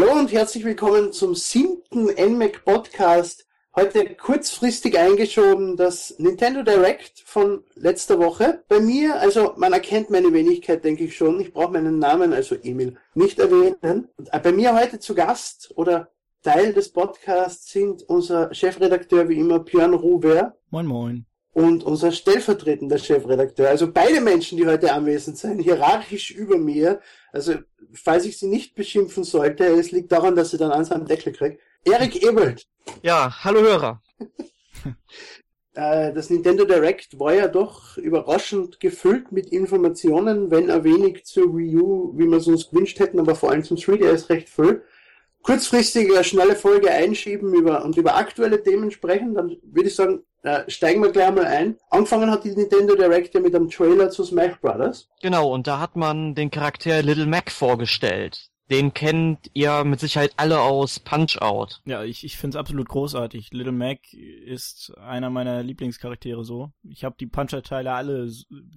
Hallo und herzlich willkommen zum siebten NMAC Podcast. Heute kurzfristig eingeschoben das Nintendo Direct von letzter Woche. Bei mir, also man erkennt meine Wenigkeit, denke ich schon. Ich brauche meinen Namen, also Emil, nicht erwähnen. Äh, bei mir heute zu Gast oder Teil des Podcasts sind unser Chefredakteur wie immer Björn Ruber. Moin moin und unser stellvertretender Chefredakteur. Also beide Menschen, die heute anwesend sind, hierarchisch über mir. Also falls ich sie nicht beschimpfen sollte, es liegt daran, dass sie dann eins am Deckel kriegt. Erik Ebelt. Ja, hallo Hörer. Äh, das Nintendo Direct war ja doch überraschend gefüllt mit Informationen, wenn er wenig zur Wii U, wie wir es uns gewünscht hätten, aber vor allem zum 3DS recht viel. Kurzfristig eine schnelle Folge einschieben über, und über aktuelle Themen sprechen, dann würde ich sagen, äh, steigen wir gleich mal ein. Angefangen hat die Nintendo Direct ja mit einem Trailer zu Smash Brothers. Genau, und da hat man den Charakter Little Mac vorgestellt. Den kennt ihr mit Sicherheit alle aus Punch-Out. Ja, ich, ich finde es absolut großartig. Little Mac ist einer meiner Lieblingscharaktere so. Ich habe die Punch-Out-Teile alle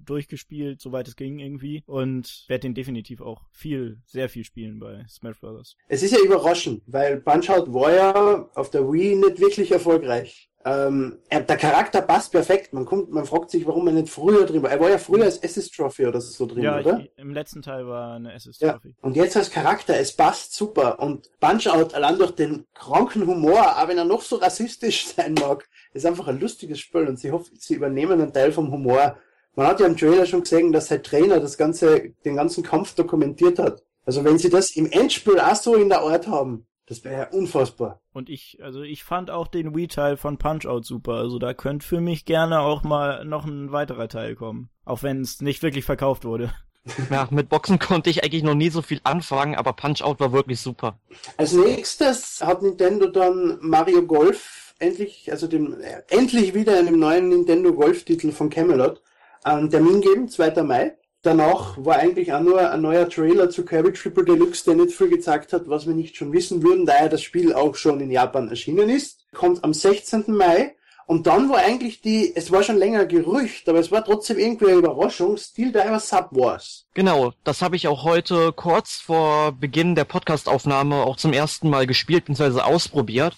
durchgespielt, soweit es ging irgendwie. Und werde den definitiv auch viel, sehr viel spielen bei Smash Bros. Es ist ja überraschend, weil Punch-Out war ja auf der Wii nicht wirklich erfolgreich. Ähm, er, der Charakter passt perfekt. Man kommt, man fragt sich, warum er nicht früher drin war. Er war ja früher als Assist Trophy oder so drin, ja, oder? Ich, Im letzten Teil war eine Assist Trophy. Ja. Und jetzt als Charakter, es passt super. Und Punch Out allein durch den kranken Humor, auch wenn er noch so rassistisch sein mag, ist einfach ein lustiges Spiel und sie hofft, sie übernehmen einen Teil vom Humor. Man hat ja im Trailer schon gesehen, dass sein Trainer das ganze, den ganzen Kampf dokumentiert hat. Also wenn sie das im Endspiel auch so in der Art haben, das wäre ja unfassbar. Und ich, also ich fand auch den Wii-Teil von Punch-Out super. Also da könnte für mich gerne auch mal noch ein weiterer Teil kommen. Auch wenn es nicht wirklich verkauft wurde. Ja, mit Boxen konnte ich eigentlich noch nie so viel anfangen, aber Punch-Out war wirklich super. Als nächstes hat Nintendo dann Mario Golf endlich, also dem, äh, endlich wieder einem neuen Nintendo Golf-Titel von Camelot, einen Termin geben, 2. Mai. Danach war eigentlich auch nur ein neuer Trailer zu Kirby Triple Deluxe, der nicht viel gezeigt hat, was wir nicht schon wissen würden, da ja das Spiel auch schon in Japan erschienen ist. Kommt am 16. Mai. Und dann war eigentlich die, es war schon länger Gerücht, aber es war trotzdem irgendwie eine Überraschung, Steel Diver Sub Wars. Genau, das habe ich auch heute kurz vor Beginn der Podcastaufnahme auch zum ersten Mal gespielt bzw. ausprobiert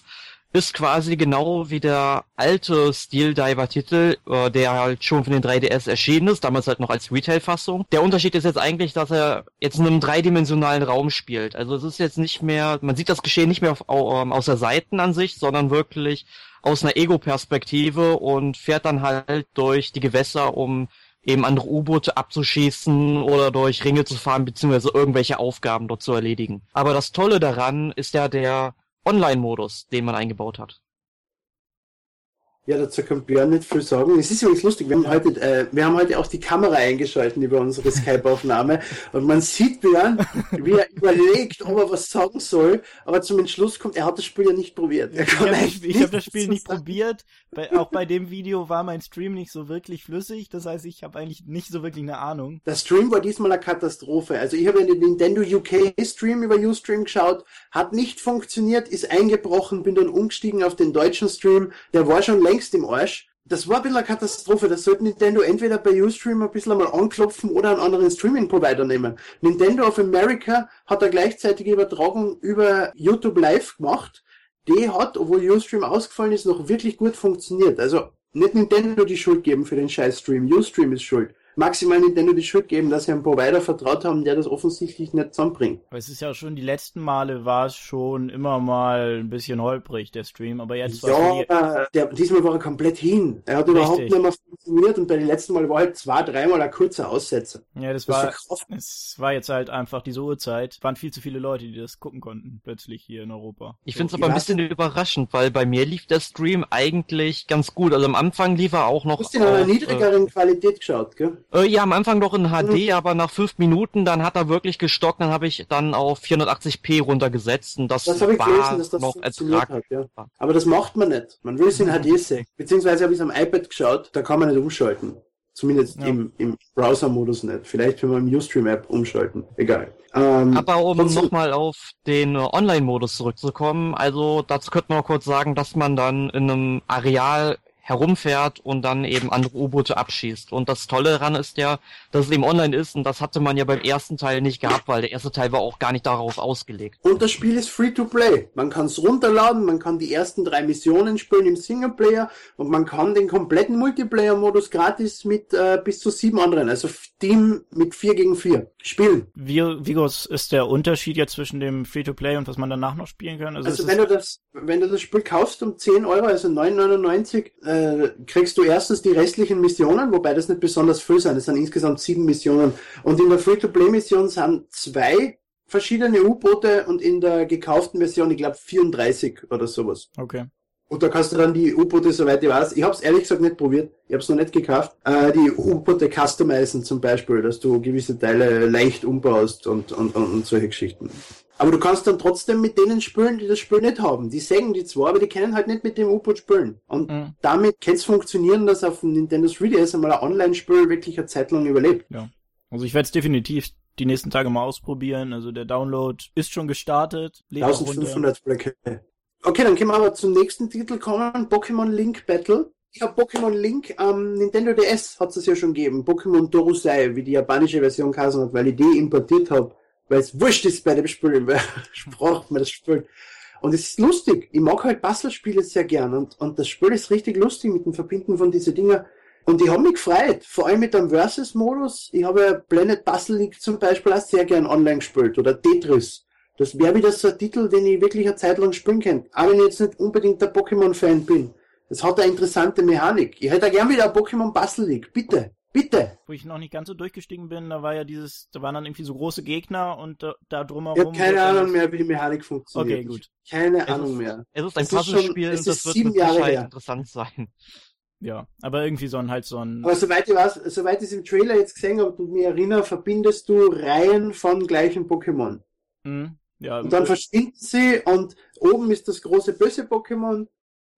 ist quasi genau wie der alte Steel Diver Titel, äh, der halt schon für den 3DS erschienen ist, damals halt noch als Retail-Fassung. Der Unterschied ist jetzt eigentlich, dass er jetzt in einem dreidimensionalen Raum spielt. Also es ist jetzt nicht mehr, man sieht das Geschehen nicht mehr auf, ähm, aus der Seitenansicht, sondern wirklich aus einer Ego-Perspektive und fährt dann halt durch die Gewässer, um eben andere U-Boote abzuschießen oder durch Ringe zu fahren, beziehungsweise irgendwelche Aufgaben dort zu erledigen. Aber das Tolle daran ist ja der Online-Modus, den man eingebaut hat. Ja, dazu kann Björn nicht viel sagen. Es ist übrigens lustig, wir haben heute, äh, wir haben heute auch die Kamera eingeschaltet über unsere Skype-Aufnahme und man sieht Björn, wie er überlegt, ob er was sagen soll, aber zum Entschluss kommt, er hat das Spiel ja nicht probiert. Er ich habe hab das Spiel nicht sagen. probiert, bei, auch bei dem Video war mein Stream nicht so wirklich flüssig, das heißt, ich habe eigentlich nicht so wirklich eine Ahnung. Der Stream war diesmal eine Katastrophe. Also ich habe den Nintendo UK Stream über Ustream geschaut, hat nicht funktioniert, ist eingebrochen, bin dann umgestiegen auf den deutschen Stream, der war schon längst längst im Arsch. Das war ein bisschen eine Katastrophe. Das sollte Nintendo entweder bei Ustream ein bisschen einmal anklopfen oder einen anderen Streaming-Provider nehmen. Nintendo of America hat eine gleichzeitige Übertragung über YouTube Live gemacht. Die hat, obwohl Ustream ausgefallen ist, noch wirklich gut funktioniert. Also nicht Nintendo die Schuld geben für den scheiß Stream. Ustream ist schuld maximal Nintendo die Schuld geben, dass sie einem Provider vertraut haben, der das offensichtlich nicht zusammenbringt. Aber es ist ja schon, die letzten Male war es schon immer mal ein bisschen holprig, der Stream, aber jetzt war Ja, die... der, diesmal war er komplett hin. Er hat Richtig. überhaupt nicht mehr funktioniert und bei den letzten Mal war halt zwei, dreimal ein kurzer Aussetzer. Ja, das, das war, es war jetzt halt einfach diese Uhrzeit, waren viel zu viele Leute, die das gucken konnten, plötzlich hier in Europa. Ich finde es aber ein bisschen überraschend, weil bei mir lief der Stream eigentlich ganz gut. Also am Anfang lief er auch noch. Du hast in einer niedrigeren äh, Qualität geschaut, gell? Äh, ja, am Anfang noch in HD, mhm. aber nach fünf Minuten, dann hat er wirklich gestockt, dann habe ich dann auf 480p runtergesetzt und das, das ich war gelesen, dass das noch ertragbar. Hat, ja. Aber das macht man nicht. Man will es in HD sehen. Beziehungsweise habe ich es am iPad geschaut, da kann man nicht umschalten. Zumindest ja. im, im Browser-Modus nicht. Vielleicht wenn man im Ustream-App umschalten. Egal. Ähm, Aber um nochmal auf den Online-Modus zurückzukommen, also dazu könnte man kurz sagen, dass man dann in einem Areal herumfährt und dann eben andere U-Boote abschießt. Und das Tolle daran ist ja, dass es eben online ist und das hatte man ja beim ersten Teil nicht gehabt, weil der erste Teil war auch gar nicht darauf ausgelegt. Und das Spiel ist free to play. Man kann es runterladen, man kann die ersten drei Missionen spielen im Singleplayer und man kann den kompletten Multiplayer-Modus gratis mit äh, bis zu sieben anderen, also Team mit vier gegen vier spielen. Wie, wie groß ist der Unterschied jetzt zwischen dem Free to play und was man danach noch spielen kann? Also, also wenn du das, wenn du das Spiel kaufst um 10 Euro, also 9,99, äh, kriegst du erstens die restlichen Missionen, wobei das nicht besonders viel sind. Es sind insgesamt sieben Missionen. Und in der Free-to-Play-Mission sind zwei verschiedene U-Boote und in der gekauften Version, ich glaube, 34 oder sowas. Okay. Und da kannst du dann die U-Boote, soweit ich weiß, ich habe es ehrlich gesagt nicht probiert, ich habe es noch nicht gekauft, äh, die U-Boote customizen zum Beispiel, dass du gewisse Teile leicht umbaust und, und, und, und solche Geschichten. Aber du kannst dann trotzdem mit denen spielen, die das Spiel nicht haben. Die sägen die zwar, aber die können halt nicht mit dem U-Boot spielen. Und mhm. damit kann es funktionieren, dass auf dem Nintendo 3DS einmal ein Online-Spiel wirklich eine Zeit lang überlebt. Ja. Also ich werde es definitiv die nächsten Tage mal ausprobieren. Also der Download ist schon gestartet. 1500 Blöcke. Okay, dann können wir aber zum nächsten Titel kommen. Pokémon Link Battle. Ich habe Pokémon Link am Nintendo DS hat es ja schon gegeben. Pokémon Dorusei, wie die japanische Version geheißen hat, weil ich die importiert habe weil es wurscht ist bei dem Spiel, weil braucht man das Spiel. Und es ist lustig. Ich mag halt Puzzlespiele sehr gern und, und das Spiel ist richtig lustig mit dem Verbinden von diesen Dinger. Und ich habe mich gefreut, vor allem mit dem Versus-Modus. Ich habe ja Planet Puzzle League zum Beispiel auch sehr gern online gespielt oder Tetris. Das wäre wieder so ein Titel, den ich wirklich eine Zeit lang spielen könnte. Auch wenn ich jetzt nicht unbedingt der Pokémon-Fan bin. Das hat eine interessante Mechanik. Ich hätte gern wieder ein Pokémon Puzzle League. Bitte. Bitte. Wo ich noch nicht ganz so durchgestiegen bin, da war ja dieses, da waren dann irgendwie so große Gegner und da, da drumherum. Ich habe keine Ahnung mehr, wie die Mechanik funktioniert. Okay, gut. Keine es Ahnung ist, mehr. Es ist ein Puzzlespiel und das wird mit Sicherheit interessant sein. Ja, aber irgendwie so ein halt so ein. Aber soweit ich weiß, soweit ich es im Trailer jetzt gesehen habe und mich erinnere, verbindest du Reihen von gleichen Pokémon. Mhm. Ja, und dann verschwinden sie und oben ist das große böse Pokémon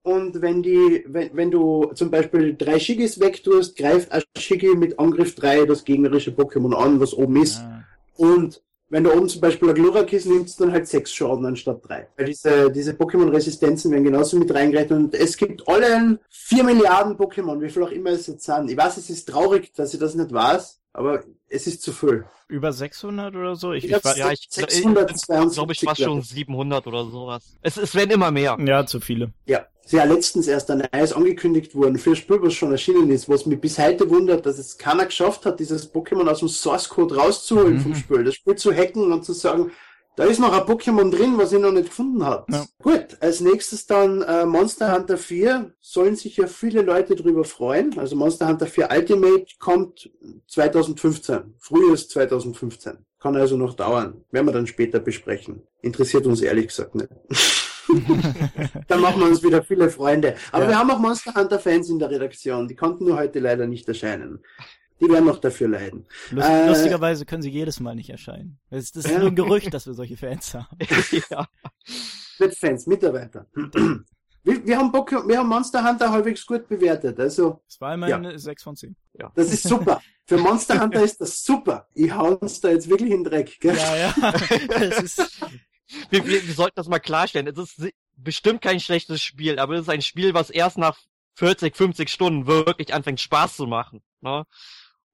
und wenn die, wenn, wenn du zum Beispiel drei Shigis wegtust, greift ein Shigi mit Angriff 3 das gegnerische Pokémon an, was oben ist. Ja. Und wenn du oben zum Beispiel ein Glurakis nimmst, dann halt sechs Schaden anstatt drei. Weil diese, diese Pokémon-Resistenzen werden genauso mit reingerechnet und es gibt allen vier Milliarden Pokémon, wie viel auch immer es jetzt sind. Ich weiß, es ist traurig, dass ich das nicht weiß, aber es ist zu viel. Über 600 oder so? Ich, ich, ich, ja, ich, 622, ich glaube, ich fast schon 700 oder sowas. Es, es werden immer mehr. Ja, zu viele. Ja ist ja letztens erst ein neues angekündigt worden für ein Spiel, was schon erschienen ist, was mich bis heute wundert, dass es keiner geschafft hat, dieses Pokémon aus dem Source Code rauszuholen mhm. vom Spiel, das Spiel zu hacken und zu sagen, da ist noch ein Pokémon drin, was ich noch nicht gefunden habe. Ja. Gut, als nächstes dann äh, Monster Hunter 4, sollen sich ja viele Leute drüber freuen. Also Monster Hunter 4 Ultimate kommt 2015, frühes 2015. Kann also noch dauern, werden wir dann später besprechen. Interessiert uns ehrlich gesagt nicht. Dann machen wir uns wieder viele Freunde. Aber ja. wir haben auch Monster Hunter Fans in der Redaktion. Die konnten nur heute leider nicht erscheinen. Die werden noch dafür leiden. Lust, äh, lustigerweise können sie jedes Mal nicht erscheinen. Das ist, das ist nur ein Gerücht, dass wir solche Fans haben. ja. Mit Fans, Mitarbeiter. Wir, wir, haben Bock, wir haben Monster Hunter halbwegs gut bewertet. Also, das war immerhin ja. 6 von 10. Ja. Das ist super. Für Monster Hunter ist das super. Ich hau uns da jetzt wirklich in den Dreck. Gell? Ja, ja. Das ist, wir, wir, wir sollten das mal klarstellen. Es ist bestimmt kein schlechtes Spiel, aber es ist ein Spiel, was erst nach 40, 50 Stunden wirklich anfängt Spaß zu machen. Ne?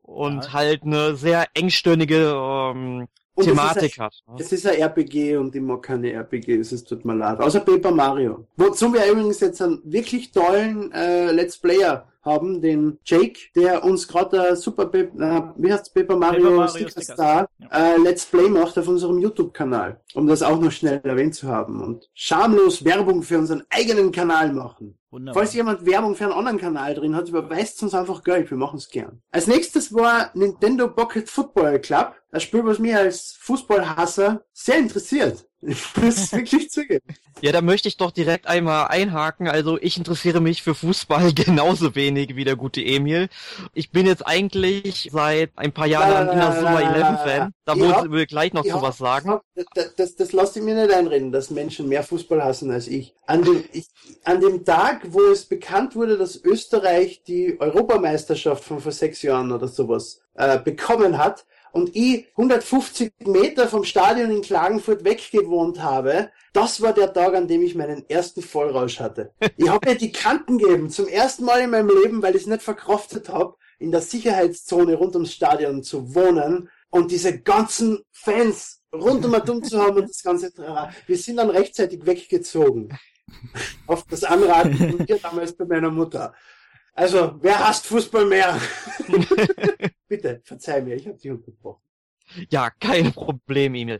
Und ja. halt eine sehr engstirnige ähm, Thematik ein, hat. Ne? Es ist ein RPG und ich mag keine RPGs, es tut mir leid. Außer Paper Mario. Wozu wir übrigens jetzt einen wirklich tollen äh, Let's Player haben, den Jake, der uns gerade Super Pe äh, wie heißt Paper Mario, Paper Mario Sticker Star ja. äh, Let's Play macht auf unserem YouTube-Kanal, um das auch noch schnell erwähnt zu haben und schamlos Werbung für unseren eigenen Kanal machen. Wunderbar. Falls jemand Werbung für einen anderen Kanal drin hat, überweist uns einfach Geld, wir machen es gern. Als nächstes war Nintendo Pocket Football Club, ein Spiel, was mir als Fußballhasser sehr interessiert. Ich muss wirklich zugeben. Ja, da möchte ich doch direkt einmal einhaken. Also ich interessiere mich für Fußball genauso wenig wie der gute Emil. Ich bin jetzt eigentlich seit ein paar Jahren ein Inazuma 11 Fan. Da wollen wir gleich noch zu was sagen. Das, das, das lasse ich mir nicht einreden, dass Menschen mehr Fußball hassen als ich. An dem, ich. an dem Tag, wo es bekannt wurde, dass Österreich die Europameisterschaft von vor sechs Jahren oder sowas äh, bekommen hat, und ich 150 Meter vom Stadion in Klagenfurt weggewohnt habe, das war der Tag, an dem ich meinen ersten Vollrausch hatte. Ich habe mir die Kanten gegeben, zum ersten Mal in meinem Leben, weil ich es nicht verkraftet habe, in der Sicherheitszone rund ums Stadion zu wohnen und diese ganzen Fans rund um dumm zu haben und das ganze Wir sind dann rechtzeitig weggezogen. Auf das Anraten von mir damals bei meiner Mutter. Also, wer hasst Fußball mehr? Bitte, verzeih mir, ich habe dich unterbrochen. Ja, kein Problem, Emil.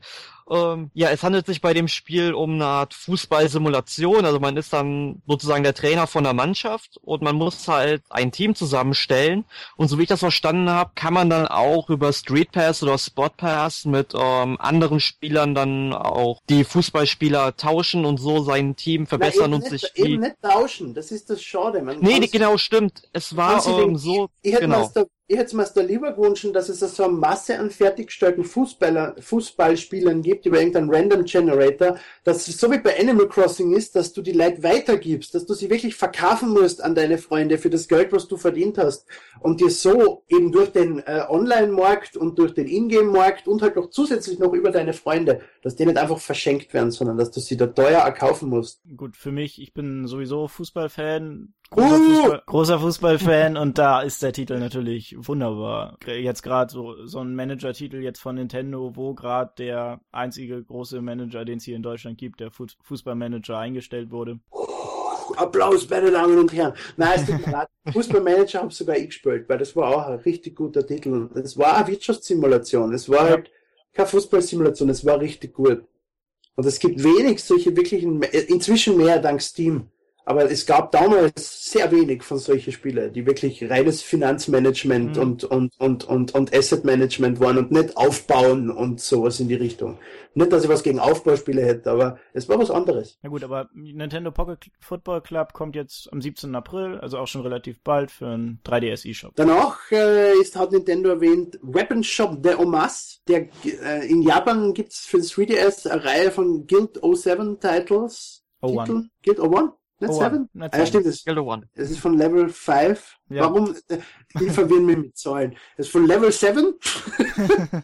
Ähm, ja, es handelt sich bei dem Spiel um eine Art Fußballsimulation. Also man ist dann sozusagen der Trainer von der Mannschaft und man muss halt ein Team zusammenstellen. Und so wie ich das verstanden habe, kann man dann auch über Street Pass oder Spot Pass mit ähm, anderen Spielern dann auch die Fußballspieler tauschen und so sein Team verbessern Na, und nicht, sich eben nicht tauschen. Das ist das Schade. Man Nee, genau, stimmt. Es war ähm, den- so. Ich hätte genau. da, ich hätte mir's da lieber gewünscht, dass es so eine Masse an fertiggestellten Fußballer, Fußballspielern gibt über irgendeinen Random Generator, dass es so wie bei Animal Crossing ist, dass du die Leute weitergibst, dass du sie wirklich verkaufen musst an deine Freunde für das Geld, was du verdient hast und dir so eben durch den äh, Online-Markt und durch den Ingame-Markt und halt noch zusätzlich noch über deine Freunde, dass die nicht einfach verschenkt werden, sondern dass du sie da teuer erkaufen musst. Gut, für mich, ich bin sowieso Fußballfan, großer, Uh! Fußball, großer Fußballfan und da ist der Titel natürlich wunderbar. Jetzt gerade so, so ein Manager-Titel jetzt von Nintendo, wo gerade der einzige große Manager, den es hier in Deutschland gibt, der Fu Fußballmanager eingestellt wurde. Applaus, meine Damen und Herren. Nein, es tut mir leid. Fußballmanager habe sogar ich gespielt, weil das war auch ein richtig guter Titel. Es war eine Wirtschaftssimulation. Es war halt keine Fußballsimulation, es war richtig gut. Und es gibt wenig solche wirklichen, inzwischen mehr dank Steam. Aber es gab damals sehr wenig von solchen Spielen, die wirklich reines Finanzmanagement Mhm. und, und, und, und, und Asset Management waren und nicht aufbauen und sowas in die Richtung. Nicht, dass ich was gegen Aufbauspiele hätte, aber es war was anderes. Na gut, aber Nintendo Pocket Football Club kommt jetzt am 17. April, also auch schon relativ bald für einen 3DS eShop. Danach äh, ist, hat Nintendo erwähnt Weapon Shop de Omas. Der, äh, in Japan gibt's für das 3DS eine Reihe von Guild 07 Titles. Oh, One. Titeln? Guild 01? Oh, 7? One. Nicht Ah, ja, stimmt, One. das ist von Level 5. Ja. Warum? äh, Die verwirren mich mit Zahlen. Das ist von Level 7,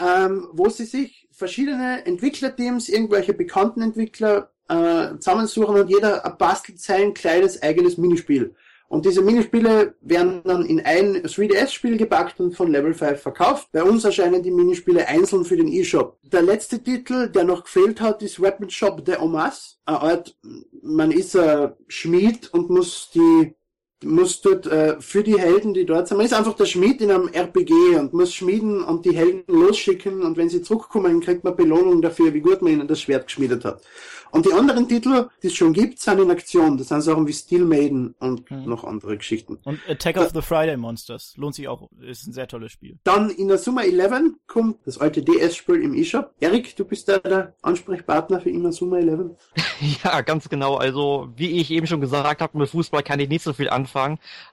ähm, wo sie sich verschiedene Entwicklerteams, irgendwelche bekannten Entwickler äh, zusammensuchen und jeder bastelt sein kleines eigenes Minispiel. Und diese Minispiele werden dann in ein 3DS-Spiel gepackt und von Level 5 verkauft. Bei uns erscheinen die Minispiele einzeln für den eShop. Der letzte Titel, der noch gefehlt hat, ist Weapon Shop de Omas. Eine Art, man ist ein Schmied und muss die muss dort äh, für die Helden, die dort sind, man ist einfach der Schmied in einem RPG und muss schmieden und die Helden losschicken und wenn sie zurückkommen, kriegt man Belohnung dafür, wie gut man ihnen das Schwert geschmiedet hat. Und die anderen Titel, die es schon gibt, sind in Aktion. Das sind Sachen wie Steel Maiden und Mhm. noch andere Geschichten. Und Attack of the Friday Monsters lohnt sich auch, ist ein sehr tolles Spiel. Dann in der Summer 11 kommt das alte DS-Spiel im eShop. Erik, du bist da der Ansprechpartner für Inazuma 11. Ja, ganz genau. Also, wie ich eben schon gesagt habe, mit Fußball kann ich nicht so viel anfangen.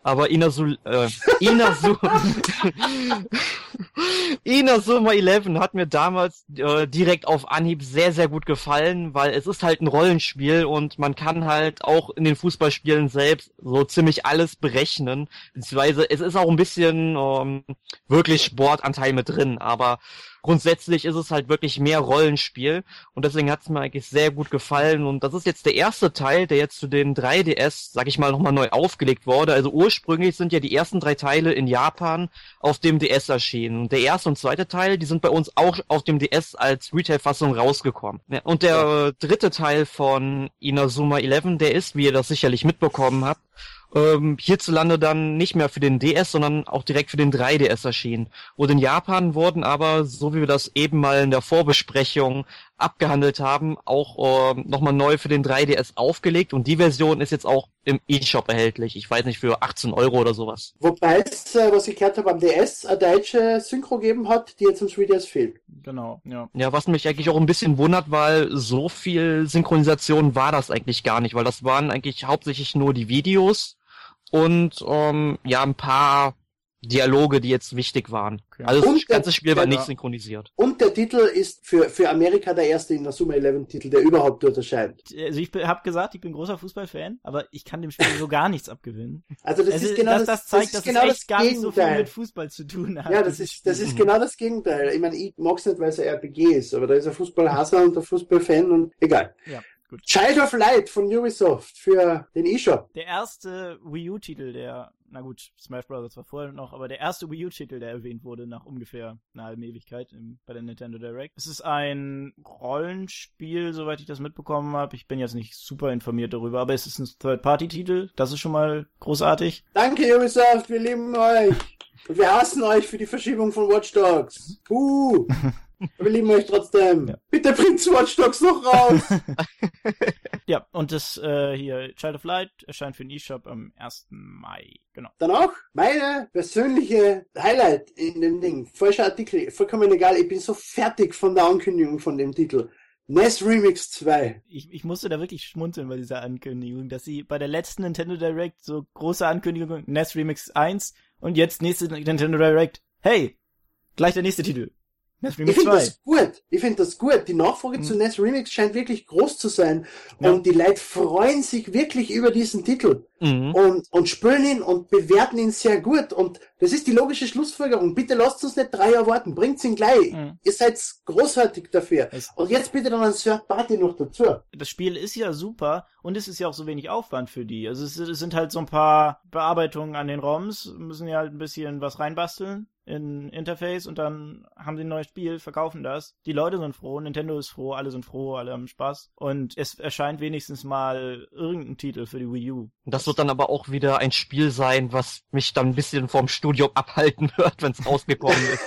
Aber Inazu, äh, Inazu, Inazuma 11 hat mir damals äh, direkt auf Anhieb sehr, sehr gut gefallen, weil es ist halt ein Rollenspiel und man kann halt auch in den Fußballspielen selbst so ziemlich alles berechnen. Beziehungsweise es ist auch ein bisschen ähm, wirklich Sportanteil mit drin, aber grundsätzlich ist es halt wirklich mehr Rollenspiel und deswegen hat es mir eigentlich sehr gut gefallen und das ist jetzt der erste Teil, der jetzt zu den 3DS, sag ich mal, nochmal neu aufgelegt wurde. Also ursprünglich sind ja die ersten drei Teile in Japan auf dem DS erschienen und der erste und zweite Teil, die sind bei uns auch auf dem DS als Retail-Fassung rausgekommen. Und der äh, dritte Teil von Inazuma 11, der ist, wie ihr das sicherlich mitbekommen habt, ähm, hierzulande dann nicht mehr für den DS, sondern auch direkt für den 3DS erschienen. Und in Japan wurden aber, so wie wir das eben mal in der Vorbesprechung abgehandelt haben, auch ähm, nochmal neu für den 3DS aufgelegt und die Version ist jetzt auch im eShop erhältlich. Ich weiß nicht, für 18 Euro oder sowas. Wobei es, äh, was ich gehört habe, am DS eine deutsche Synchro gegeben hat, die jetzt im 3DS fehlt. Genau, ja. Ja, was mich eigentlich auch ein bisschen wundert, weil so viel Synchronisation war das eigentlich gar nicht, weil das waren eigentlich hauptsächlich nur die Videos und ähm, ja ein paar Dialoge, die jetzt wichtig waren. Okay. Also Und das ganze der- Spiel war nicht synchronisiert. Und der Titel ist für, für Amerika der erste in der Summer 11 Titel, der überhaupt dort erscheint. Also ich habe gesagt, ich bin großer Fußballfan, aber ich kann dem Spiel so gar nichts abgewinnen. Also das also, ist genau das, das zeigt, ist dass genau es echt gar nicht so viel Gegenteil. mit Fußball zu tun hat. Ja, das ist, das ist genau das Gegenteil. Ich meine, ich mag's nicht, weil es ein RPG ist, aber da ist ein Fußballhasser und ein Fußballfan und egal. Ja, gut. Child of Light von Ubisoft für den eShop. Der erste Wii U-Titel, der, na gut, Smash Bros. war vorher noch, aber der erste Wii U-Titel, der erwähnt wurde nach ungefähr einer halben Ewigkeit im, bei der Nintendo Direct. Es ist ein Rollenspiel, soweit ich das mitbekommen habe. Ich bin jetzt nicht super informiert darüber, aber es ist ein Third-Party-Titel. Das ist schon mal großartig. Danke Ubisoft, wir lieben euch. Und wir hassen euch für die Verschiebung von Watch Dogs. Uh. Wir lieben euch trotzdem. Ja. Bitte bringt Watch Dogs noch raus. Ja, und das äh, hier, Child of Light, erscheint für den eShop am 1. Mai. Genau. Dann auch meine persönliche Highlight in dem Ding. Falscher Artikel, vollkommen egal. Ich bin so fertig von der Ankündigung von dem Titel. NES Remix 2. Ich, ich musste da wirklich schmunzeln bei dieser Ankündigung, dass sie bei der letzten Nintendo Direct so große Ankündigung, NES Remix 1 und jetzt nächste Nintendo Direct, hey, gleich der nächste Titel. NES Ich Remix finde 2. das gut. Ich finde das gut. Die Nachfrage Mhm. zu NES Remix scheint wirklich groß zu sein. Ja. Und die Leute freuen sich wirklich über diesen Titel. Mhm. und, und spüren ihn und bewerten ihn sehr gut. Und das ist die logische Schlussfolgerung. Bitte lasst uns nicht drei Jahre warten. Bringt's ihn gleich. Mhm. Ihr seid großartig dafür. Es- Und jetzt bitte dann ein Third Party noch dazu. das Spiel ist ja super und es ist ja auch so wenig Aufwand für die. Also es, es sind halt so ein paar Bearbeitungen an den ROMs, müssen ja halt ein bisschen was reinbasteln in Interface und dann haben sie ein neues Spiel, verkaufen das. Die Leute sind froh, Nintendo ist froh, alle sind froh, alle haben Spaß und es erscheint wenigstens mal irgendein Titel für die Wii U. Das wird dann aber auch wieder ein Spiel sein, was mich dann ein bisschen vom Studium abhalten wird, wenn es rausgekommen ist.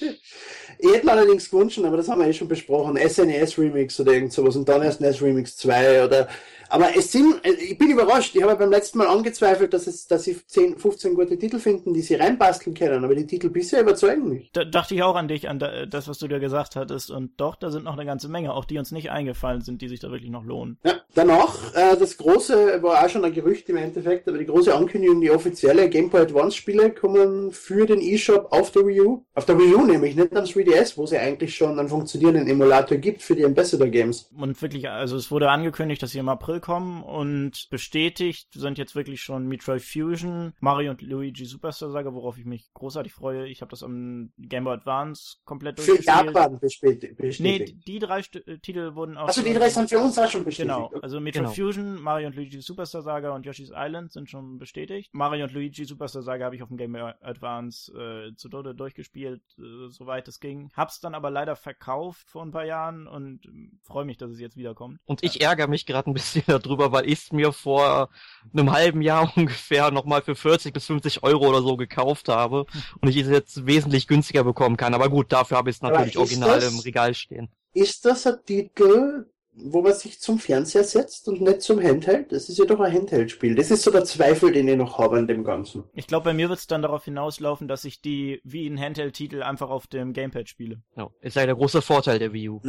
Ich hätte allerdings gewünscht, aber das haben wir eh schon besprochen, SNES Remix oder irgend sowas und dann erst NES Remix 2 oder, aber es sind, ich bin überrascht, ich habe beim letzten Mal angezweifelt, dass es, dass sie 10, 15 gute Titel finden, die sie reinbasteln können, aber die Titel bisher überzeugen mich. Da dachte ich auch an dich, an da, das, was du da gesagt hattest und doch, da sind noch eine ganze Menge, auch die uns nicht eingefallen sind, die sich da wirklich noch lohnen. Ja, danach, äh, das große, war auch schon ein Gerücht im Endeffekt, aber die große Ankündigung, die offizielle Game Boy Advance Spiele kommen für den eShop auf der Wii U. Auf der Wii U nämlich, nicht am 3DS, wo es ja eigentlich schon einen funktionierenden Emulator gibt für die Ambassador Games. Und wirklich, also es wurde angekündigt, dass sie im April kommen und bestätigt sind jetzt wirklich schon Metroid Fusion, Mario und Luigi Superstar Saga, worauf ich mich großartig freue. Ich habe das am Game Boy Advance komplett Für durchgespielt. Japan bestätigt. Nee, die drei St äh, Titel wurden auch. Also die drei sind für uns auch schon bestätigt. Genau, also Metroid Genau. Fusion, Mario und Luigi Superstar Saga und Yoshi's Island sind schon bestätigt. Mario und Luigi Superstar Saga habe ich auf dem Game Boy Advance äh, zu Tode durchgespielt, äh, soweit es ging. Hab's dann aber leider verkauft vor ein paar Jahren und ähm, freue mich, dass es jetzt wiederkommt. Und ich ärgere mich gerade ein bisschen darüber, weil ich es mir vor einem halben Jahr ungefähr nochmal für 40 bis 50 Euro oder so gekauft habe und ich es jetzt wesentlich günstiger bekommen kann. Aber gut, dafür habe ich es natürlich ist original das- im Regal stehen. Ist das ein Titel, wo man sich zum Fernseher setzt und nicht zum Handheld? Das ist ja doch ein Handheld-Spiel. Das ist so der Zweifel, den ich noch habe an dem Ganzen. Ich glaube, bei mir wird es dann darauf hinauslaufen, dass ich die wie ein Handheld-Titel einfach auf dem Gamepad spiele. Ja, ist ja der große Vorteil der Wii U.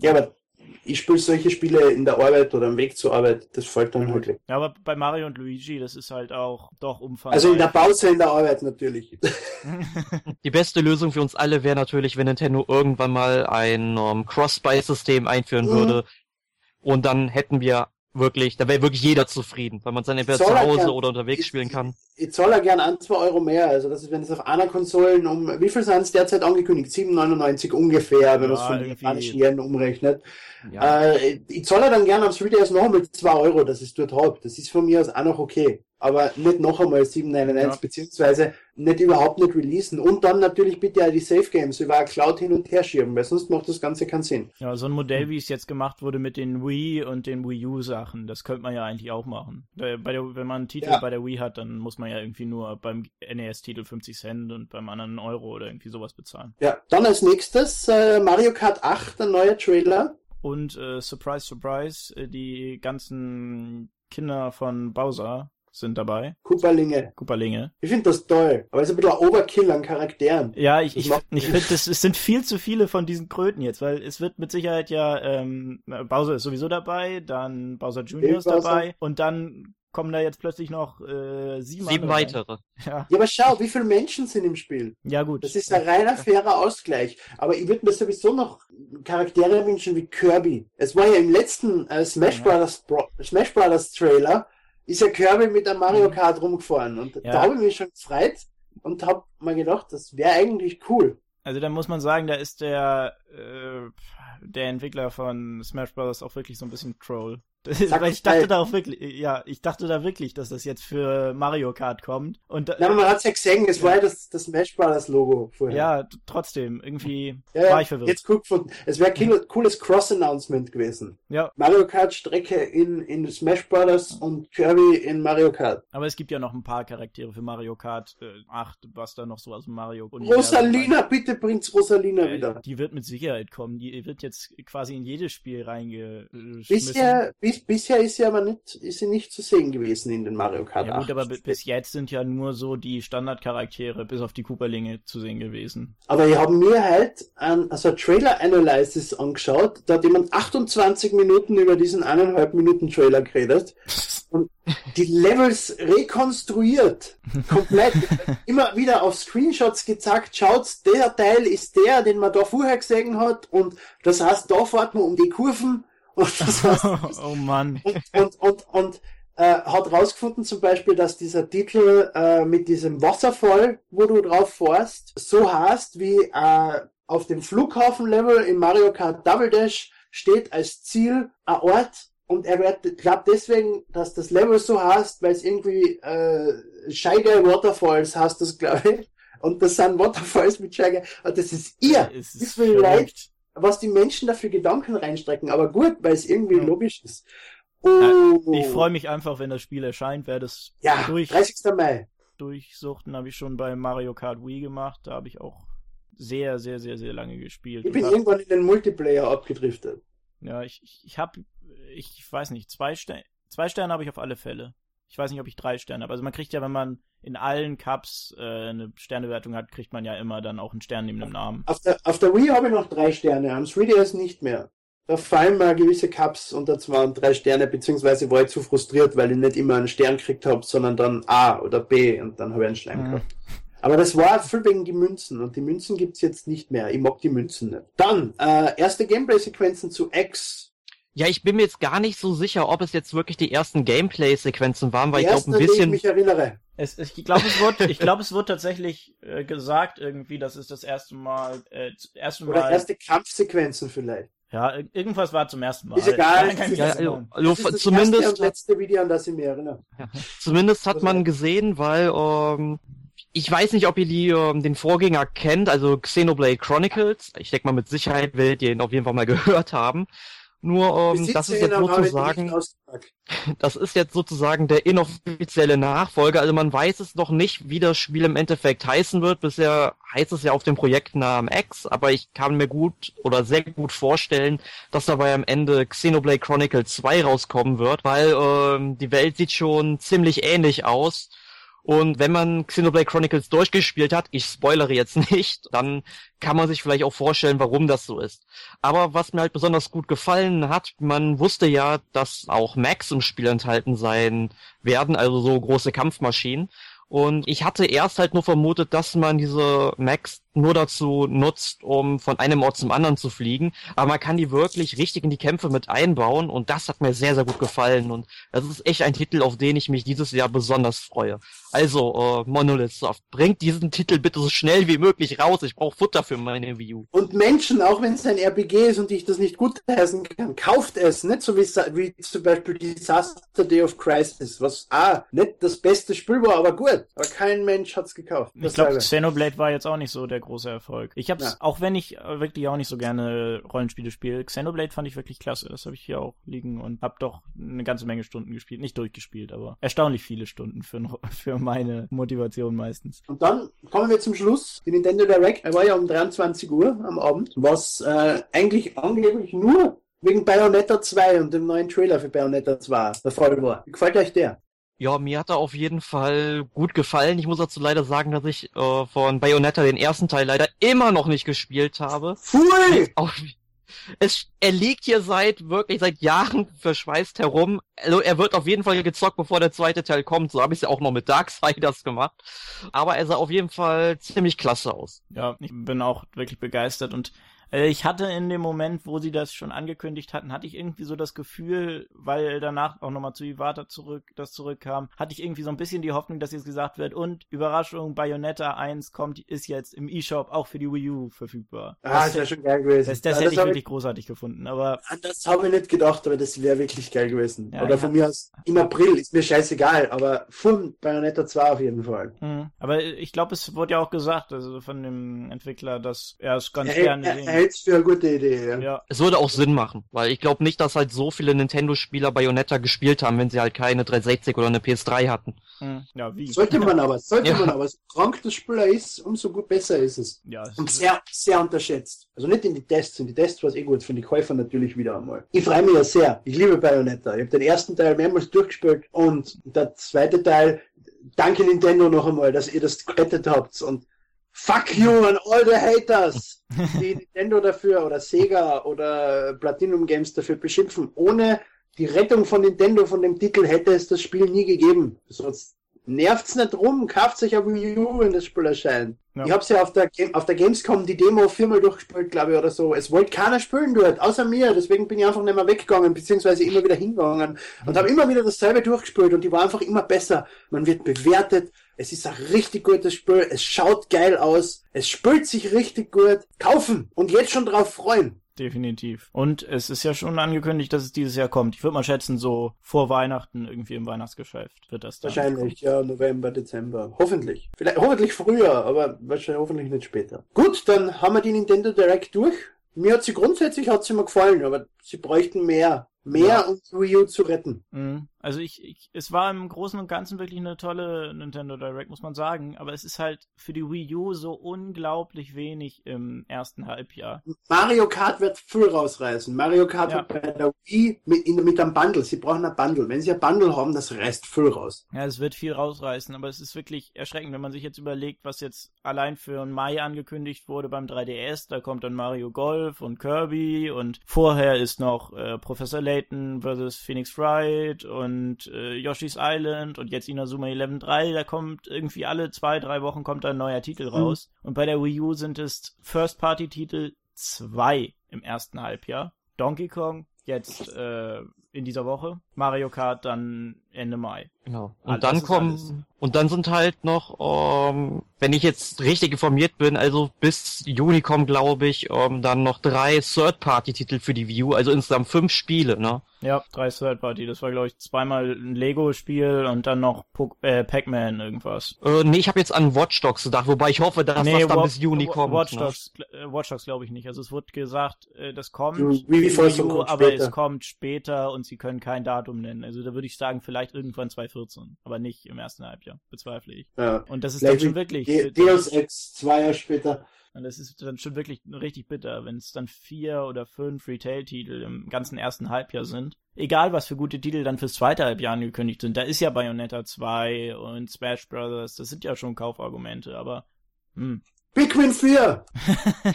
Ja, aber ich spiele solche Spiele in der Arbeit oder am Weg zur Arbeit, das fällt dann halt weg. Ja, aber bei Mario und Luigi, das ist halt auch doch umfangreich. Also in der Pause in der Arbeit natürlich. Die beste Lösung für uns alle wäre natürlich, wenn Nintendo irgendwann mal ein ähm, Cross-Buy-System einführen Mhm. würde. Und dann hätten wir wirklich, da wäre wirklich jeder zufrieden, weil man es dann entweder zu Hause gern. oder unterwegs spielen kann. Ich zahle ja gern ein, zwei Euro mehr. Also das ist, wenn es auf einer Konsolen um, wie viel sind es derzeit angekündigt? 7,99 ungefähr, wenn man es Ja, von japanischen Yen umrechnet. Ja. Äh, ich zahle dann gerne am 3DS noch mit 2 Euro, ich es dort habe. Das ist von mir aus auch noch okay. Aber nicht noch einmal 7,99, Ja. beziehungsweise nicht überhaupt nicht releasen. Und dann natürlich bitte auch die Safe Games über Cloud hin und her schieben, weil sonst macht das Ganze keinen Sinn. ja, so ein Modell, wie es jetzt gemacht wurde mit den Wii und den Wii U Sachen, das könnte man ja eigentlich auch machen. Der, wenn man einen Titel Ja. bei der Wii hat, dann muss man ja irgendwie nur beim NES-Titel 50 Cent und beim anderen einen Euro oder irgendwie sowas bezahlen. Ja, dann als nächstes äh, Mario Kart 8, ein neuer Trailer. Und äh, Surprise, Surprise, äh, die ganzen Kinder von Bowser sind dabei. Cooperlinge. Cooperlinge. Ich finde das toll. Aber es ist ein bisschen ein Overkill an Charakteren. Ja, ich, ich, ich finde, es sind viel zu viele von diesen Kröten jetzt, weil es wird mit Sicherheit ja, ähm, Bowser ist sowieso dabei, dann Bowser Jr. ist Bowser. dabei und dann kommen da jetzt plötzlich noch äh, sieben, Sieben weitere. Ja. Ja, aber schau, wie viele Menschen sind im Spiel? ja, gut. Das ist ein reiner fairer Ausgleich. Aber ich würde mir sowieso noch Charaktere wünschen wie Kirby. Es war ja im letzten äh, Smash Ja. Brothers Bro Smash Brothers Trailer ist ja Kirby mit einem Mario Mhm. Kart rumgefahren und Ja. da habe ich mich schon gefreut und habe mir gedacht, das wäre eigentlich cool. Also da muss man sagen, da ist der äh, der Entwickler von Smash Bros. auch wirklich so ein bisschen Troll. Weil ich dachte da auch wirklich, ja, ich dachte da wirklich, dass das jetzt für Mario Kart kommt. Und Na, aber man hat's ja gesehen, es Ja. war ja das, das Smash Brothers Logo vorher. ja, trotzdem, irgendwie Ja, war ich verwirrt. Jetzt guck es wäre ein cooles Cross-Announcement gewesen. Ja, Mario Kart Strecke in, in Smash Brothers und Kirby in Mario Kart. aber es gibt ja noch ein paar Charaktere für Mario Kart äh, 8, was da noch so aus dem Mario Rosalina, bitte bringt's Rosalina Äh, wieder. Die wird mit Sicherheit kommen. Die wird jetzt quasi in jedes Spiel reingeschmissen. Bisher, bis, bisher ist sie aber nicht, ist sie nicht zu sehen gewesen in den Mario Kart Ja gut, 8 aber bi- bis jetzt sind ja nur so die Standardcharaktere bis auf die Cooperlinge zu sehen gewesen. Aber ich habe mir halt an, also ein Trailer Analysis angeschaut, da hat jemand 28 Minuten über diesen eineinhalb Minuten Trailer geredet und die Levels rekonstruiert. Komplett. Immer wieder auf Screenshots gezeigt, schaut, der Teil ist der, den man da vorher gesehen hat und das heißt, da fährt man um die Kurven und das heißt, oh Mann. und, und, und, und äh, hat rausgefunden zum Beispiel, dass dieser Titel äh, mit diesem Wasserfall, wo du drauf fährst, so heißt wie äh, auf dem Flughafenlevel in Mario Kart Double Dash steht als Ziel ein Ort und er wird, glaubt deswegen, dass das Level so heißt, weil es irgendwie äh, Scheige Waterfalls heißt das, glaube ich. Und das sind Waterfalls mit Scheige. Und das ist ihr. Es Wie ist viel Leute verrückt. Was die Menschen dafür Gedanken reinstrecken, aber gut, weil es irgendwie Ja. logisch ist. Oh, Ich freue mich einfach, wenn das Spiel erscheint, werde es Ja, durch, 30. Mai. durchsuchten, habe ich schon bei Mario Kart Wii gemacht. Da habe ich auch sehr, sehr, sehr, sehr lange gespielt. Ich bin hab- irgendwann in den Multiplayer abgedriftet. Ja, ich, ich, ich habe, ich weiß nicht, zwei Sterne, zwei Sterne habe ich auf alle Fälle. Ich weiß nicht, ob ich drei Sterne habe. Also man kriegt ja, wenn man in allen Cups äh, eine Sternewertung hat, kriegt man ja immer dann auch einen Stern neben dem Namen. Auf der, auf der Wii habe ich noch drei Sterne, am 3DS nicht mehr. Da fallen mir gewisse Cups unter zwei und drei Sterne, beziehungsweise war ich zu frustriert, weil ich nicht immer einen Stern gekriegt habe, sondern dann A oder B und dann habe ich einen Schleim Mhm. gehabt. Aber das war viel wegen die Münzen und die Münzen gibt's jetzt nicht mehr. Ich mag die Münzen nicht. Dann, äh, erste Gameplay-Sequenzen zu X. Ja, ich bin mir jetzt gar nicht so sicher, ob es jetzt wirklich die ersten Gameplay-Sequenzen waren, weil Die ich glaube ein die ich bisschen. mich erinnere. Es, ich glaube, es wird, ich glaube, es wird tatsächlich äh, gesagt irgendwie, das ist das erste Mal, äh, das erste Oder Mal. erste Kampfsequenzen vielleicht. Ja, ir- irgendwas war zum ersten Mal. Ist egal. Kann ich Ja, also, Das ist das zumindest, erste und letzte Video, an das ich mich erinnere. zumindest hat man gesehen, weil ähm, ich weiß nicht, ob ihr die, ähm, den Vorgänger kennt, also Xenoblade Chronicles. Ich denke mal mit Sicherheit werdet ihr ihn auf jeden Fall mal gehört haben. Nur ähm, das ist jetzt sozusagen, das ist jetzt sozusagen der inoffizielle Nachfolger. Also man weiß es noch nicht, wie das Spiel im Endeffekt heißen wird. Bisher heißt es ja auf dem Projektnamen X, aber ich kann mir gut oder sehr gut vorstellen, dass dabei am Ende Xenoblade Chronicles 2 rauskommen wird, weil ähm, die Welt sieht schon ziemlich ähnlich aus. Und wenn man Xenoblade Chronicles durchgespielt hat, ich spoilere jetzt nicht, dann kann man sich vielleicht auch vorstellen, warum das so ist. Aber was mir halt besonders gut gefallen hat, man wusste ja, dass auch Max im Spiel enthalten sein werden, also so große Kampfmaschinen. Und ich hatte erst halt nur vermutet, dass man diese Max nur dazu nutzt, um von einem Ort zum anderen zu fliegen. Aber man kann die wirklich richtig in die Kämpfe mit einbauen und das hat mir sehr, sehr gut gefallen. Und das ist echt ein Titel, auf den ich mich dieses Jahr besonders freue. Also, äh, Monolith Soft, bringt diesen Titel bitte so schnell wie möglich raus. Ich brauche Futter für meine View. Und Menschen, auch wenn es ein RPG ist und ich das nicht gut heißen kann, kauft es, nicht so wie, wie zum Beispiel Disaster Day of Crisis, was ah, nicht das beste Spiel war, aber gut. Aber kein Mensch hat's gekauft. Ich glaube. Xenoblade war jetzt auch nicht so der große Erfolg. Ich hab's, Ja. auch wenn ich äh, wirklich auch nicht so gerne Rollenspiele spiele, Xenoblade fand ich wirklich klasse. Das habe ich hier auch liegen und hab doch eine ganze Menge Stunden gespielt. Nicht durchgespielt, aber erstaunlich viele Stunden für, für meine Motivation meistens. Und dann kommen wir zum Schluss. Die Nintendo Direct, er war ja um 23 Uhr am Abend, was äh, eigentlich angeblich nur wegen Bayonetta 2 und dem neuen Trailer für Bayonetta 2 der Fall war. Wie gefällt euch der? Ja, mir hat er auf jeden Fall gut gefallen. Ich muss dazu leider sagen, dass ich äh, von Bayonetta den ersten Teil leider immer noch nicht gespielt habe. Pfui! Auch, es, er liegt hier seit wirklich seit Jahren verschweißt herum. Also er wird auf jeden Fall gezockt, bevor der zweite Teil kommt. So habe ich es ja auch noch mit Darksiders gemacht. Aber er sah auf jeden Fall ziemlich klasse aus. Ja, ich bin auch wirklich begeistert und ich hatte in dem Moment, wo sie das schon angekündigt hatten, hatte ich irgendwie so das Gefühl, weil danach auch nochmal zu Iwata zurück, das zurückkam, hatte ich irgendwie so ein bisschen die Hoffnung, dass jetzt gesagt wird, und Überraschung, Bayonetta 1 kommt, ist jetzt im eShop auch für die Wii U verfügbar. Ah, das wäre schon geil gewesen. Das, das ja, hätte ich wirklich ich, großartig gefunden, aber. Das habe ich nicht gedacht, aber das wäre wirklich geil gewesen. Ja, Oder ja. von mir aus im April, ist mir scheißegal, aber von Bayonetta 2 auf jeden Fall. Mhm. Aber ich glaube, es wurde ja auch gesagt, also von dem Entwickler, dass er es ganz ja, gerne er, er, hält's für eine gute Idee, ja. ja. Es würde auch Sinn machen, weil ich glaube nicht, dass halt so viele Nintendo-Spieler Bayonetta gespielt haben, wenn sie halt keine 360 oder eine PS3 hatten. Hm. Ja, wie? Sollte man aber, sollte ja. man aber. So krank das Spieler ist, umso gut besser ist es. Ja, es Und sehr, sehr unterschätzt. Also nicht in die Tests, in die Tests war es eh gut, für die Käufer natürlich wieder einmal. Ich freue mich ja sehr. Ich liebe Bayonetta. Ich habe den ersten Teil mehrmals durchgespielt und der zweite Teil, danke Nintendo noch einmal, dass ihr das gerettet habt und Fuck you an all the haters, die Nintendo dafür oder Sega oder Platinum Games dafür beschimpfen. Ohne die Rettung von Nintendo von dem Titel hätte es das Spiel nie gegeben. Sonst nervt's nicht rum, kauft sich auf Wii U, wenn das Spiel erscheint. Ja. Ich hab's ja auf der, auf der Gamescom die Demo viermal durchgespielt, glaube ich, oder so. Es wollte keiner spielen dort, außer mir. Deswegen bin ich einfach nicht mehr weggegangen, beziehungsweise immer wieder hingegangen. Und mhm. habe immer wieder dasselbe durchgespielt und die war einfach immer besser. Man wird bewertet. Es ist ein richtig gutes Spiel. Es schaut geil aus. Es spielt sich richtig gut. Kaufen und jetzt schon drauf freuen definitiv. Und es ist ja schon angekündigt, dass es dieses Jahr kommt. Ich würde mal schätzen, so vor Weihnachten irgendwie im Weihnachtsgeschäft wird das dann. Wahrscheinlich, ja, November, Dezember. Hoffentlich. Vielleicht, hoffentlich früher, aber wahrscheinlich hoffentlich nicht später. Gut, dann haben wir die Nintendo Direct durch. Mir hat sie grundsätzlich hat sie mir gefallen, aber sie bräuchten mehr. Mehr, ja. um Wii U zu retten. Mhm. Also ich, ich, es war im Großen und Ganzen wirklich eine tolle Nintendo Direct, muss man sagen. Aber es ist halt für die Wii U so unglaublich wenig im ersten Halbjahr. Mario Kart wird viel rausreißen. Mario Kart ja. wird bei der Wii mit, in, mit einem Bundle. Sie brauchen ein Bundle. Wenn sie ein Bundle haben, das reißt viel raus. Ja, es wird viel rausreißen, aber es ist wirklich erschreckend, wenn man sich jetzt überlegt, was jetzt allein für einen Mai angekündigt wurde beim 3DS. Da kommt dann Mario Golf und Kirby und vorher ist noch äh, Professor Layton vs. Phoenix Wright und und äh, Yoshi's Island und jetzt Inazuma 11.3, da kommt irgendwie alle zwei, drei Wochen kommt ein neuer Titel mhm. raus. Mhm. Und bei der Wii U sind es First-Party-Titel zwei im ersten Halbjahr. Donkey Kong jetzt äh, in dieser Woche, Mario Kart dann Ende Mai. Genau. Und alles, dann kommen und dann sind halt noch, ähm, wenn ich jetzt richtig informiert bin, also bis Juni kommen, glaube ich, ähm, dann noch drei Third-Party-Titel für die Wii U, also insgesamt fünf Spiele, ne? Ja, drei Third-Party. Das war, glaube ich, zweimal ein Lego-Spiel und dann noch äh, Pac-Man irgendwas. Äh, nee, ich habe jetzt an Watch Dogs gedacht, wobei ich hoffe, dass nee, das dann bis Juni kommt. Watch ne? Dogs, ne? Watch Dogs glaube ich nicht. Also es wurde gesagt, äh, das kommt, Wii aber später. es kommt später und sie können kein Datum nennen. Also da würde ich sagen, vielleicht irgendwann 2014, aber nicht im ersten Halbjahr. Bezweifle ich. Ja. Und das ist dann schon wirklich. Deus Ex zwei Jahre später. Und das ist dann schon wirklich richtig bitter, wenn es dann vier oder fünf Retail-Titel im ganzen ersten Halbjahr sind. Egal, was für gute Titel dann fürs zweite Halbjahr angekündigt sind. Da ist ja Bayonetta 2 und Smash Brothers, das sind ja schon Kaufargumente, aber hm. Pikmin 4!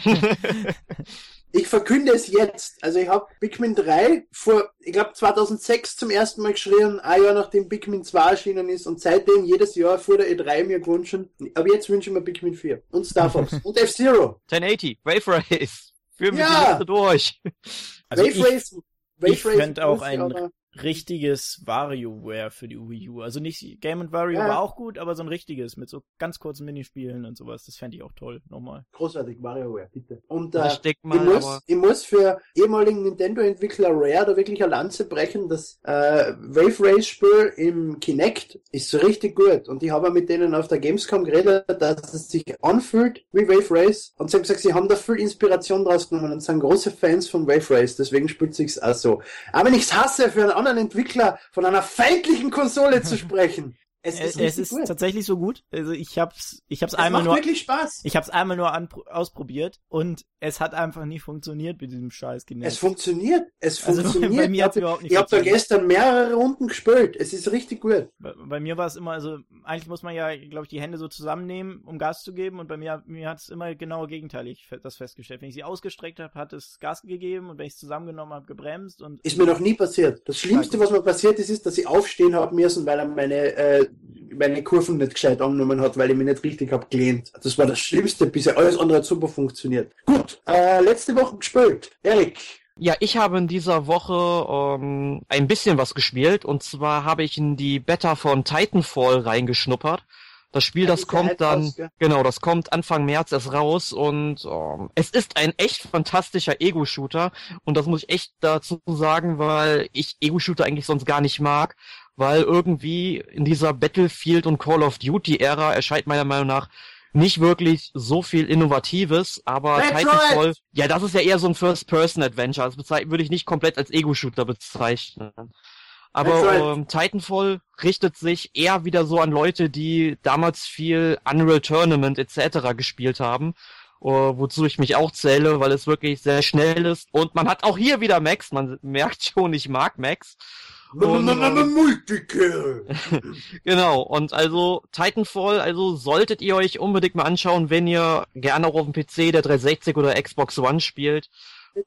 Ich verkünde es jetzt. Also ich habe Pikmin 3 vor, ich glaube 2006 zum ersten Mal geschrien, ein Jahr nachdem Pikmin 2 erschienen ist und seitdem jedes Jahr vor der E3 mir gewünscht. Aber jetzt wünsche ich mir Pikmin 4 und Star Fox und F-Zero. 1080, Wave Race. Führen wir ja. die durch. Also Wave ich, Race. Wave ich Race auch ein richtiges WarioWare für die Wii U. Also nicht Game Wario ja. war auch gut, aber so ein richtiges mit so ganz kurzen Minispielen und sowas. Das fände ich auch toll. Nochmal. Großartig, WarioWare, bitte. Und äh, ich, mal, ich, muss, ich muss für ehemaligen Nintendo-Entwickler Rare da wirklich eine Lanze brechen. Das äh, Wave Race Spiel im Kinect ist so richtig gut. Und ich habe mit denen auf der Gamescom geredet, dass es sich anfühlt wie Wave Race. Und sie haben gesagt, sie haben da viel Inspiration draus genommen und sind große Fans von Wave Race. Deswegen spielt sich's auch so. Aber wenn ich's hasse für einen anderen Entwickler von einer feindlichen Konsole zu sprechen. Es Es, ist es ist tatsächlich so gut. Also ich hab's, ich hab's Es einmal macht nur, wirklich Spaß. ich hab's einmal nur an, ausprobiert und es hat einfach nie funktioniert mit diesem scheiß Kinect. Es funktioniert. Es Also funktioniert. bei mir hat's überhaupt nicht ich habe da gestern mehrere Runden gespielt. Es ist richtig gut. Bei, bei mir war es immer, also eigentlich muss man ja, glaube ich, die Hände so zusammennehmen, um Gas zu geben. Und bei mir, mir hat es immer genau gegenteilig das festgestellt. Wenn ich sie ausgestreckt habe, hat es Gas gegeben und wenn ich es zusammengenommen habe, gebremst und Ist mir noch nie passiert. Das Schlimmste, was mir passiert ist, ist, dass ich aufstehen habe müssen, weil er meine, äh, meine Kurven nicht gescheit angenommen hat, weil ich mich nicht richtig hab gelehnt. Das war das Schlimmste bisher. Alles andere hat super funktioniert. Gut, äh, letzte Woche gespielt. Erik, Ja, ich habe in dieser Woche ähm, ein bisschen was gespielt und zwar habe ich in die Beta von Titanfall reingeschnuppert. Das Spiel, Ja, das kommt halt dann, genau, das kommt Anfang März erst raus und ähm, es ist ein echt fantastischer Ego-Shooter und das muss ich echt dazu sagen, weil ich Ego-Shooter eigentlich sonst gar nicht mag, weil irgendwie in dieser Battlefield und Call of Duty-Ära erscheint meiner Meinung nach nicht wirklich so viel Innovatives, aber That's Titanfall, right. ja, das ist ja eher so ein First-Person-Adventure. Das würde ich nicht komplett als Ego-Shooter bezeichnen. Aber right. ähm, Titanfall richtet sich eher wieder so an Leute, die damals viel Unreal Tournament etc. gespielt haben, äh, wozu ich mich auch zähle, weil es wirklich sehr schnell ist. Und man hat auch hier wieder Max, man merkt schon, ich mag Max. Und, ähm, Multikill. Genau, und also Titanfall, also solltet ihr euch unbedingt mal anschauen, wenn ihr gerne auch auf dem PC der 360 oder Xbox One spielt.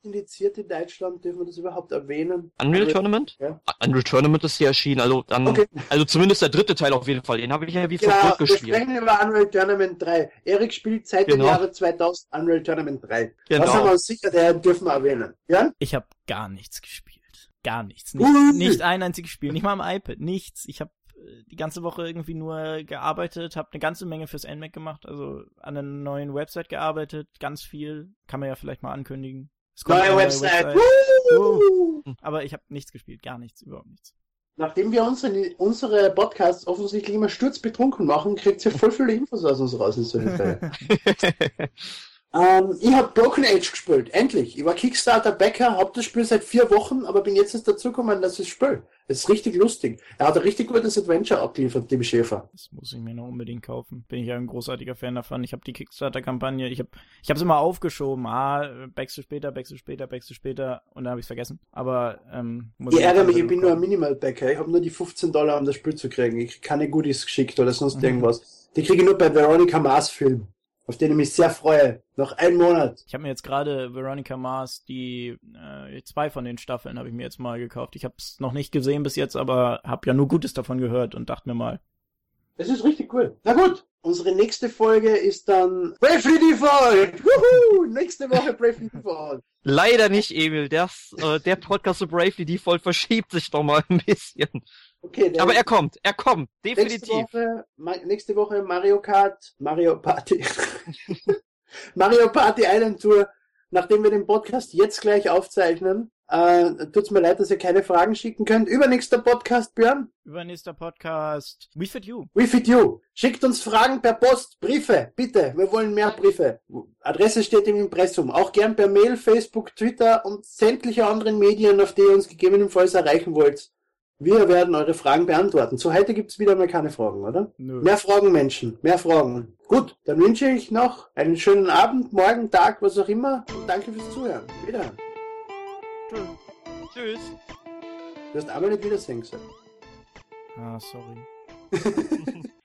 Indiziert in Deutschland, dürfen wir das überhaupt erwähnen? Unreal Aber- Tournament? Ja. Unreal Tournament ist hier erschienen, also dann, Okay. also zumindest der dritte Teil auf jeden Fall, den habe ich ja wie Genau, verrückt wir gespielt. sprechen über Unreal Tournament 3. Erik spielt seit dem Genau. Jahre 2000 Unreal Tournament 3. Genau. Was haben wir uns sicher, der dürfen wir erwähnen. Ja? ich habe gar nichts gespielt. Gar nichts. Nicht, nicht ein einziges Spiel. Nicht mal am iPad. Nichts. Ich habe die ganze Woche irgendwie nur gearbeitet, habe eine ganze Menge fürs NMAC gemacht, also an einer neuen Website gearbeitet, ganz viel. Kann man ja vielleicht mal ankündigen. Es kommt Neue Website. Woo! Aber ich habe nichts gespielt, gar nichts, überhaupt nichts. Nachdem wir unsere, unsere Podcasts offensichtlich immer sturzbetrunken machen, kriegt ihr voll viele Infos aus uns raus in solchen Fällen. ähm, ich habe Broken Age gespielt, endlich. Ich war Kickstarter-Bäcker, hab das Spiel seit vier Wochen, aber bin jetzt erst dazugekommen, dass ich spiele. Es ist richtig lustig. Er hat ein richtig gutes Adventure abgeliefert, dem Schäfer. Das muss ich mir noch unbedingt kaufen. Bin ich ja ein großartiger Fan davon. Ich habe die Kickstarter-Kampagne, ich habe ich habe immer aufgeschoben. Ah, backst du später, backst du später, backst du später und dann habe ich vergessen. Aber ähm, muss Ich ich ärgere mich, ich bin nur ein kaufen. Minimal-Bäcker. Ich habe nur die 15 Dollar, um das Spiel zu kriegen. Ich krieg keine Goodies geschickt oder sonst Mhm. irgendwas. Die kriege ich nur bei Veronica Mars Film, auf den ich mich sehr freue. Noch einen Monat. Ich habe mir jetzt gerade Veronica Mars, die äh, zwei von den Staffeln habe ich mir jetzt mal gekauft. Ich habe es noch nicht gesehen bis jetzt, aber habe ja nur Gutes davon gehört und dachte mir mal, Das ist richtig cool. Na gut, unsere nächste Folge ist dann Bravely Default. Wuhu! Nächste Woche Bravely Default. Leider nicht, Emil. Das, äh, der Podcast zu Bravely Default verschiebt sich doch mal ein bisschen. Okay, Aber er kommt, er kommt, nächste definitiv. Woche, Ma nächste Woche Mario Kart, Mario Party. Mario Party Island Tour. Nachdem wir den Podcast jetzt gleich aufzeichnen, äh, tut's mir leid, dass ihr keine Fragen schicken könnt. Übernächster Podcast, Björn. übernächster Podcast, We Fit You. We Fit You. Schickt uns Fragen per Post, Briefe, bitte. Wir wollen mehr Briefe. Adresse steht im Impressum. Auch gern per Mail, Facebook, Twitter und sämtliche anderen Medien, auf die ihr uns gegebenenfalls erreichen wollt. Wir werden eure Fragen beantworten. Zu heute gibt's wieder mal keine Fragen, oder? Nö. Mehr Fragen, Menschen. Mehr Fragen. Gut, dann wünsche ich noch einen schönen Abend, morgen, Tag, was auch immer. Und danke fürs Zuhören. Wieder. Tschüss. Du hast aber nicht Wiedersehen gesagt. Ah, sorry.